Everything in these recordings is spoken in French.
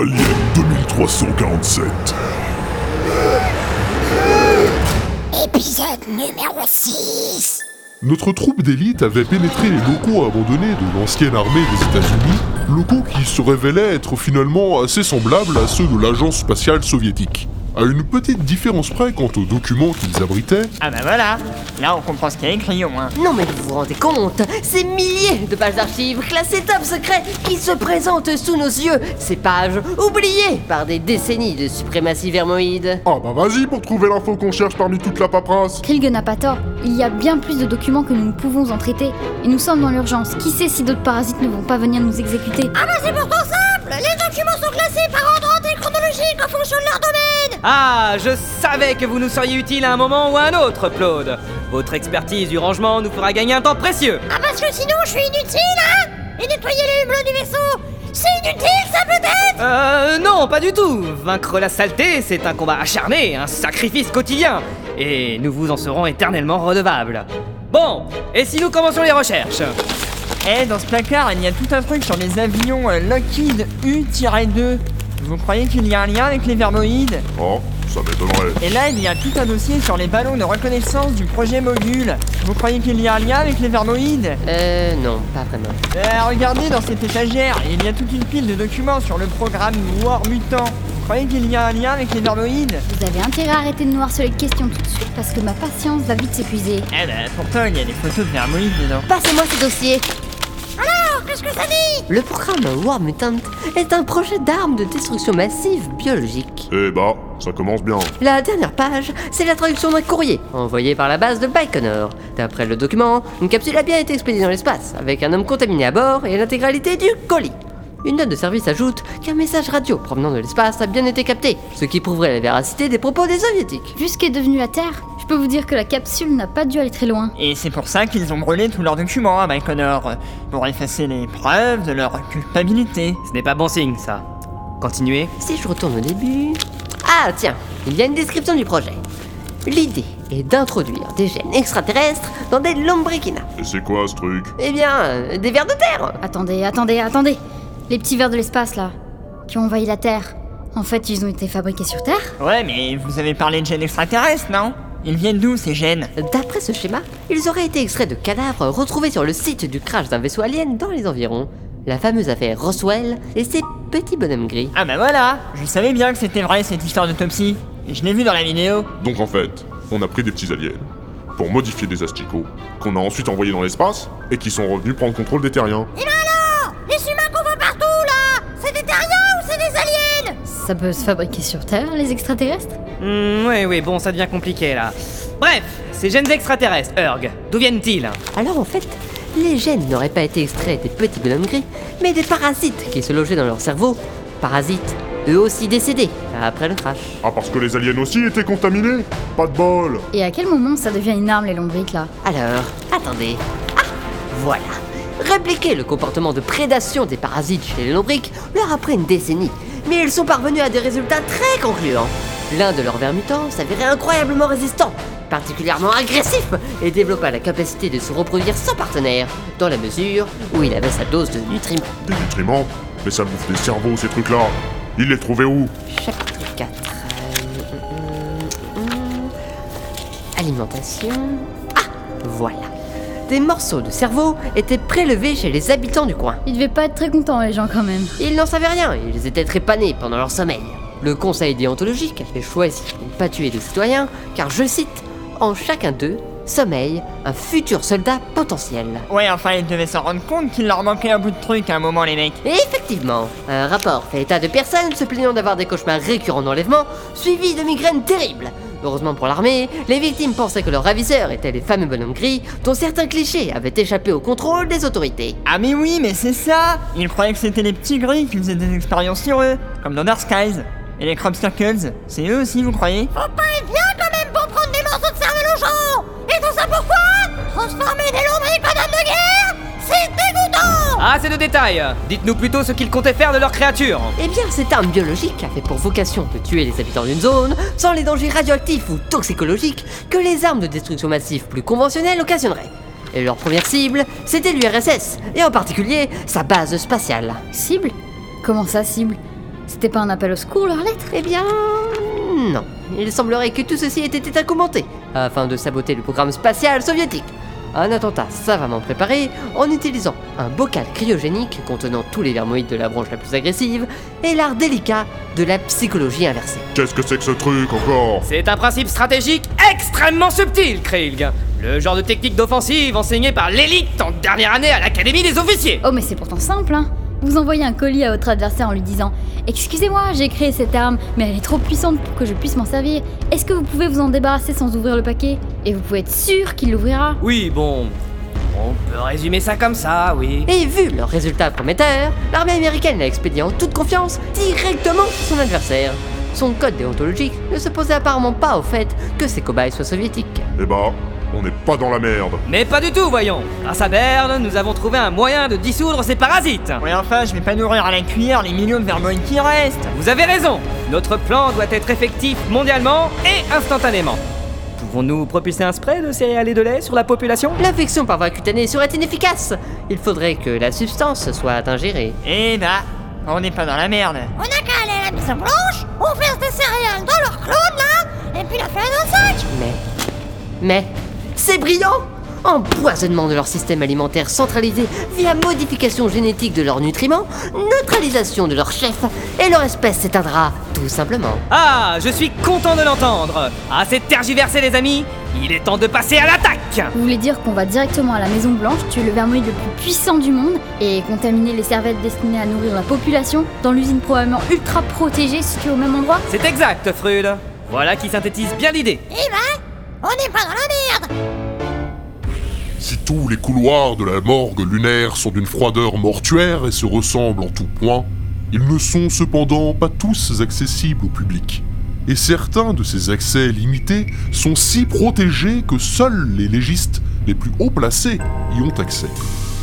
Alien 2347. Épisode numéro 6 Notre troupe d'élite avait pénétré les locaux abandonnés de l'ancienne armée des États-Unis, locaux qui se révélaient être finalement assez semblables à ceux de l'agence spatiale soviétique. À une petite différence près quant aux documents qu'ils abritaient, Ah bah voilà, là on comprend ce qu'il y a écrit au moins. Non mais vous vous rendez compte Ces milliers de pages d'archives classées top secret qui se présentent sous nos yeux Ces pages oubliées par des décennies de suprématie vermoïde Ah bah vas-y pour trouver l'info qu'on cherche parmi toute la paperasse Krilge n'a pas tort. Il y a bien plus de documents que nous ne pouvons en traiter. Et nous sommes dans l'urgence. Qui sait si d'autres parasites ne vont pas venir nous exécuter? Ah bah c'est pourtant simple Les documents sont classés par ordre et chronologique en fonction de leur domaine Ah, je savais que vous nous seriez utile à un moment ou à un autre, Claude. Votre expertise du rangement nous fera gagner un temps précieux. Ah parce que sinon je suis inutile, hein Et nettoyer les hublots du vaisseau C'est inutile ça peut-être Euh, non, pas du tout. Vaincre la saleté, c'est un combat acharné, un sacrifice quotidien. Et nous vous en serons éternellement redevables. Bon, et si nous commencions les recherches? Eh, dans ce placard, il y a tout un truc sur les avions euh, Lockheed U-2. Vous croyez qu'il y a un lien avec les vermoïdes Oh, ça m'étonnerait. Et là, il y a tout un dossier sur les ballons de reconnaissance du projet Mogul. Vous croyez qu'il y a un lien avec les vermoïdes Euh non, pas vraiment. Euh, regardez dans cette étagère, il y a toute une pile de documents sur le programme War Mutant. Vous croyez qu'il y a un lien avec les vermoïdes Vous avez intérêt à arrêter de nous harceler de questions tout de suite parce que ma patience va vite s'épuiser. Eh ben, pourtant, il y a des photos de vermoïdes dedans. Passez-moi ces dossiers Alors, qu'est-ce que ça dit Le programme War Mutant est un projet d'armes de destruction massive biologique. Eh bah, ça commence bien. La dernière page, c'est la traduction d'un courrier envoyé par la base de Baikonur. D'après le document, une capsule a bien été expédiée dans l'espace, avec un homme contaminé à bord et l'intégralité du colis. Une note de service ajoute qu'un message radio provenant de l'espace a bien été capté, ce qui prouverait la véracité des propos des soviétiques. Vu ce qu'est devenu la Terre, peux vous dire que la capsule n'a pas dû aller très loin. Et c'est pour ça qu'ils ont brûlé tous leurs documents à Baikonur, pour effacer les preuves de leur culpabilité. Ce n'est pas bon signe, ça. Continuez. Si je retourne au début... Ah tiens, il y a une description du projet. L'idée est d'introduire des gènes extraterrestres dans des lombriquinas. Et c'est quoi ce truc? Eh bien, euh, des vers de terre Attendez, attendez, attendez Les petits vers de l'espace là, qui ont envahi la Terre. En fait, ils ont été fabriqués sur Terre Ouais, mais vous avez parlé de gènes extraterrestres, non? Ils viennent d'où ces gènes? D'après ce schéma, ils auraient été extraits de cadavres retrouvés sur le site du crash d'un vaisseau alien dans les environs. La fameuse affaire Roswell et ses petits bonhommes gris. Ah bah voilà Je savais bien que c'était vrai cette histoire d'autopsie. Je l'ai vu dans la vidéo. Donc en fait, on a pris des petits aliens pour modifier des asticots qu'on a ensuite envoyés dans l'espace et qui sont revenus prendre contrôle des terriens. Et ben alors Les humains qu'on voit partout là C'est des terriens ou c'est des aliens? Ça peut se fabriquer sur Terre, les extraterrestres? Hmm, oui, oui, bon, ça devient compliqué, là. Bref, ces gènes extraterrestres, Urg, d'où viennent-ils Alors en fait, les gènes n'auraient pas été extraits des petits bonhommes gris, mais des parasites qui se logeaient dans leur cerveau. Parasites, eux aussi décédés après le crash. Ah parce que les aliens aussi étaient contaminés Pas de bol Et à quel moment ça devient une arme les lombriques là? Alors, attendez. Ah, voilà. Répliquer le comportement de prédation des parasites chez les lombriques leur a pris une décennie, mais ils sont parvenus à des résultats très concluants. L'un de leurs vers mutants s'avérait incroyablement résistant, particulièrement agressif, et développa la capacité de se reproduire sans partenaire, dans la mesure où il avait sa dose de nutriments. Des nutriments Mais ça bouffe des cerveaux ces trucs-là Il les trouvait où? Chapitre 4. euh, hum, hum. Alimentation. Ah, voilà. Des morceaux de cerveau étaient prélevés chez les habitants du coin. Ils devaient pas être très contents les gens quand même. Ils n'en savaient rien, ils étaient trépanés pendant leur sommeil. Le conseil déontologique avait choisi de ne pas tuer de citoyens, car, je cite, en chacun d'eux sommeille un futur soldat potentiel. Ouais, enfin, ils devaient s'en rendre compte qu'il leur manquait un bout de truc à un moment, les mecs. Et effectivement, un rapport fait état de personnes se plaignant d'avoir des cauchemars récurrents d'enlèvement, suivis de migraines terribles. Heureusement pour l'armée, les victimes pensaient que leurs ravisseurs étaient les fameux bonhommes gris dont certains clichés avaient échappé au contrôle des autorités. Ah mais oui, mais c'est ça Ils croyaient que c'était les petits gris qui faisaient des expériences sur eux, comme dans Dark Skies. Et les Crop Circles, c'est eux aussi, vous croyez? Faut pas être bien quand même pour prendre des morceaux de cervelle aux gens. Et tout ça pourquoi Transformer des lombriques en hommes de guerre? C'est dégoûtant! Ah, c'est de détails. Dites-nous plutôt ce qu'ils comptaient faire de leurs créatures. Eh bien, cette arme biologique avait pour vocation de tuer les habitants d'une zone sans les dangers radioactifs ou toxicologiques que les armes de destruction massive plus conventionnelles occasionneraient. Et leur première cible, c'était l'URSS, et en particulier sa base spatiale. Cible? Comment ça cible? C'était pas un appel au secours, leur lettre Eh bien, non. Il semblerait que tout ceci ait été incommenté afin de saboter le programme spatial soviétique. Un attentat savamment préparé en utilisant un bocal cryogénique contenant tous les vermoïdes de la branche la plus agressive et l'art délicat de la psychologie inversée. Qu'est-ce que c'est que ce truc encore? C'est un principe stratégique extrêmement subtil, Krieg. Le genre de technique d'offensive enseignée par l'élite en dernière année à l'Académie des officiers. Oh, mais c'est pourtant simple, hein Vous envoyez un colis à votre adversaire en lui disant Excusez-moi, j'ai créé cette arme, mais elle est trop puissante pour que je puisse m'en servir. Est-ce que vous pouvez vous en débarrasser sans ouvrir le paquet Et vous pouvez être sûr qu'il l'ouvrira. Oui, bon. On peut résumer ça comme ça, oui. Et vu leurs résultats prometteurs, l'armée américaine l'a expédié en toute confiance directement sur son adversaire. Son code déontologique ne se posait apparemment pas au fait que ses cobayes soient soviétiques. Eh bah, on n'est pas dans la merde. Mais pas du tout, voyons. Grâce à Berne, nous avons trouvé un moyen de dissoudre ces parasites. Oui, enfin, je vais pas nourrir à la cuillère les millions de vermoïdes qui restent. Vous avez raison. Notre plan doit être effectif mondialement et instantanément. Pouvons-nous propulser un spray de céréales et de lait sur la population? L'infection par voie cutanée serait inefficace. Il faudrait que la substance soit ingérée. Eh bah, on n'est pas dans la merde. On a qu'à aller à la Maison Blanche, on verse des céréales dans leur clone là, et puis la faire dans le sac. Mais. Mais. C'est brillant Empoisonnement de leur système alimentaire centralisé via modification génétique de leurs nutriments, neutralisation de leur chef, et leur espèce s'éteindra, tout simplement. Ah, je suis content de l'entendre. Assez tergiversé, les amis. Il est temps de passer à l'attaque. Vous voulez dire qu'on va directement à la Maison Blanche, tuer le vermoïde le plus puissant du monde et contaminer les serviettes destinées à nourrir la population dans l'usine probablement ultra protégée située au même endroit? C'est exact, Frude. Voilà qui synthétise bien l'idée. Eh ben, on n'est pas dans la merde. Si tous les couloirs de la morgue lunaire sont d'une froideur mortuaire et se ressemblent en tout point, ils ne sont cependant pas tous accessibles au public. Et certains de ces accès limités sont si protégés que seuls les légistes les plus haut placés y ont accès.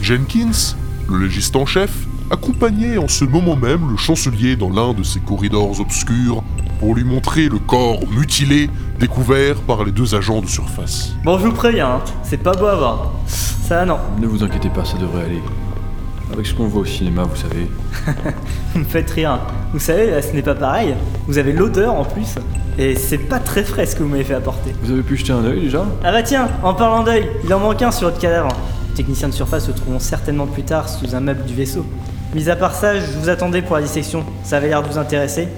Jenkins, le légiste en chef, accompagnait en ce moment même le chancelier dans l'un de ces corridors obscurs pour lui montrer le corps mutilé découvert par les deux agents de surface. Bon, je vous préviens, hein, c'est pas beau à voir. Ça, non. Ne vous inquiétez pas, ça devrait aller. Avec ce qu'on voit au cinéma, vous savez. Vous me faites rire. Vous savez, là, ce n'est pas pareil. Vous avez l'odeur en plus. Et c'est pas très frais ce que vous m'avez fait apporter. Vous avez pu jeter un œil déjà? Ah bah tiens, en parlant d'œil, il en manque un sur votre cadavre. Les techniciens de surface se trouveront certainement plus tard sous un meuble du vaisseau. Mis à part ça, je vous attendais pour la dissection. Ça avait l'air de vous intéresser.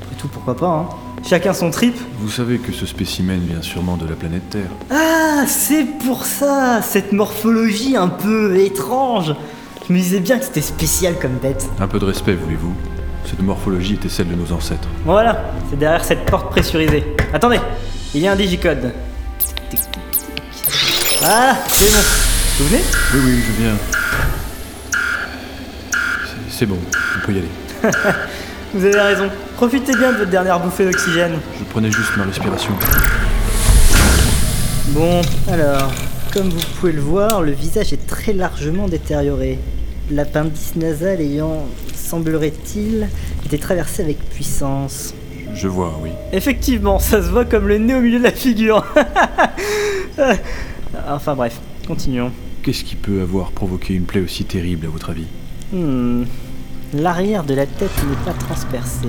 Après tout, pourquoi pas, hein. Chacun son trip. Vous savez que ce spécimen vient sûrement de la planète Terre. Ah, c'est pour ça, cette morphologie un peu étrange. Je me disais bien que c'était spécial comme bête. Un peu de respect, voulez-vous Cette morphologie était celle de nos ancêtres. Voilà, c'est derrière cette porte pressurisée. Attendez, il y a un digicode. Ah, c'est bon. Vous venez? Oui, oui, je viens. C'est- bon, on peut y aller. Vous avez raison. Profitez bien de votre dernière bouffée d'oxygène. Je prenais juste ma respiration. Bon, alors, comme vous pouvez le voir, le visage est très largement détérioré. L'appendice nasal ayant, semblerait-il, été traversé avec puissance. Je vois, oui. Effectivement, ça se voit comme le nez au milieu de la figure. enfin bref, continuons. Qu'est-ce qui peut avoir provoqué une plaie aussi terrible, à votre avis? Hmm. L'arrière de la tête n'est pas transpercé.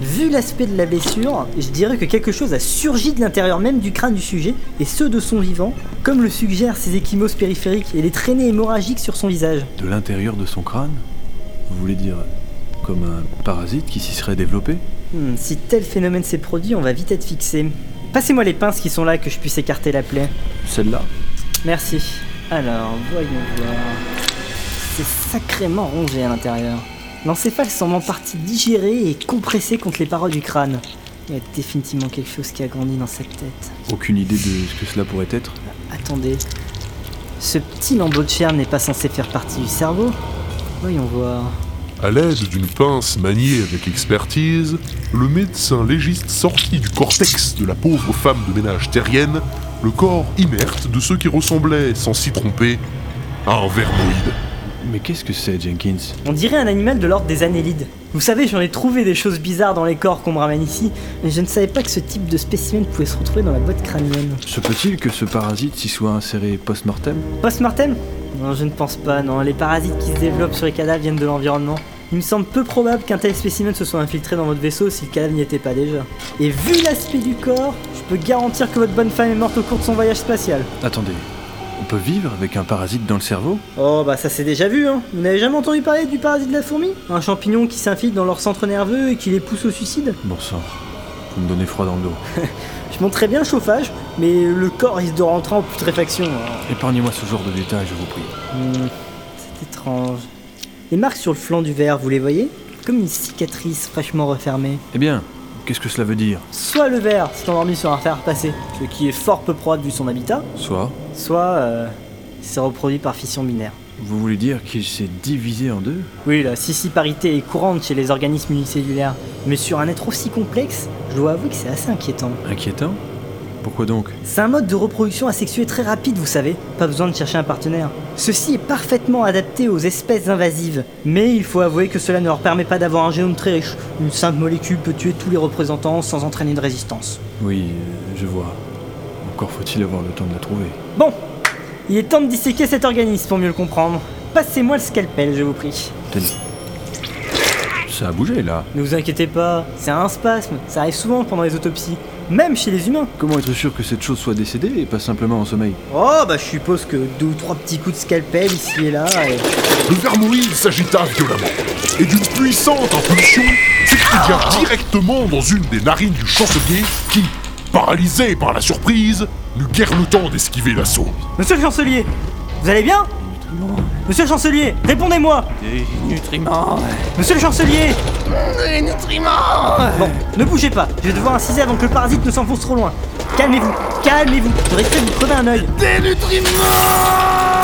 Vu l'aspect de la blessure, je dirais que quelque chose a surgi de l'intérieur même du crâne du sujet, et ce de son vivant, comme le suggèrent ses échymoses périphériques et les traînées hémorragiques sur son visage. De l'intérieur de son crâne Vous voulez dire comme un parasite qui s'y serait développé? Hmm, si tel phénomène s'est produit, on va vite être fixé. Passez-moi les pinces qui sont là que je puisse écarter la plaie. Celle-là? Merci. Alors, voyons voir. C'est sacrément rongé à l'intérieur. L'encéphale semble en partie digéré et compressé contre les parois du crâne. Il y a définitivement quelque chose qui a grandi dans cette tête. Aucune idée de ce que cela pourrait être Attendez. Ce petit lambeau de chair n'est pas censé faire partie du cerveau Voyons voir. À l'aide d'une pince maniée avec expertise, le médecin légiste sortit du cortex de la pauvre femme de ménage terrienne le corps inerte de ce qui ressemblait, sans s'y tromper, à un vermoïde. Mais qu'est-ce que c'est, Jenkins? On dirait un animal de l'ordre des annélides. Vous savez, j'en ai trouvé des choses bizarres dans les corps qu'on me ramène ici, mais je ne savais pas que ce type de spécimen pouvait se retrouver dans la boîte crânienne. Se peut-il que ce parasite s'y soit inséré post-mortem? Post-mortem? Non, je ne pense pas, non. Les parasites qui se développent sur les cadavres viennent de l'environnement. Il me semble peu probable qu'un tel spécimen se soit infiltré dans votre vaisseau si le cadavre n'y était pas déjà. Et vu l'aspect du corps, je peux garantir que votre bonne femme est morte au cours de son voyage spatial. Attendez, on peut vivre avec un parasite dans le cerveau Oh bah ça c'est déjà vu hein. Vous n'avez jamais entendu parler du parasite de la fourmi? Un champignon qui s'infiltre dans leur centre nerveux et qui les pousse au suicide? Bon sang, vous me donnez froid dans le dos. Je monterais bien le chauffage, mais le corps risque de rentrer en putréfaction. hein. Épargnez-moi ce genre de détails, je vous prie. Hmm, c'est étrange. Les marques sur le flanc du verre, vous les voyez? Comme une cicatrice fraîchement refermée. Eh bien, qu'est-ce que cela veut dire? Soit le verre s'est endormi sur un fer passé, ce qui est fort peu probable vu son habitat, Soit, soit euh, il s'est reproduit par fission binaire. vous voulez dire qu'il s'est divisé en deux? Oui, la scissiparité est courante chez les organismes unicellulaires, mais sur un être aussi complexe, je dois avouer que c'est assez inquiétant. Inquiétant? Pourquoi donc? C'est un mode de reproduction asexuée très rapide, vous savez, pas besoin de chercher un partenaire. Ceci est parfaitement adapté aux espèces invasives, mais il faut avouer que cela ne leur permet pas d'avoir un génome très riche. Une simple molécule peut tuer tous les représentants sans entraîner de résistance. Oui, euh, je vois. Encore faut-il avoir le temps de la trouver. Bon, il est temps de disséquer cet organisme pour mieux le comprendre. Passez-moi le scalpel, je vous prie. Tenez. Ça a bougé là. Ne vous inquiétez pas, c'est un spasme, ça arrive souvent pendant les autopsies, même chez les humains. Comment être sûr que cette chose soit décédée et pas simplement en sommeil Oh, bah je suppose que deux ou trois petits coups de scalpel ici et là, et... Le vermoïde s'agita violemment, et d'une puissante impulsion, s'expédia directement dans une des narines du chancelier qui, paralysé par la surprise, n'eut guère le temps d'esquiver l'assaut. Monsieur le chancelier, vous allez bien? Monsieur le chancelier, répondez-moi Des nutriments. Monsieur le chancelier Des nutriments. Bon, ne bougez pas, je vais devoir inciser avant que le parasite ne s'enfonce trop loin. Calmez-vous, calmez-vous, je risquerai de vous crever un œil. Des nutriments.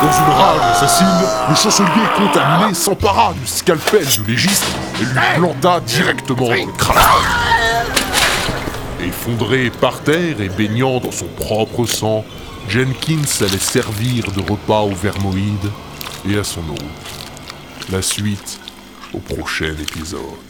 Dans une rage assassine, le chancelier contaminé s'empara du scalpel du légiste et lui planta directement le crâne. Effondré par terre et baignant dans son propre sang, Jenkins allait servir de repas au vermoïde et à son hôte. La suite au prochain épisode.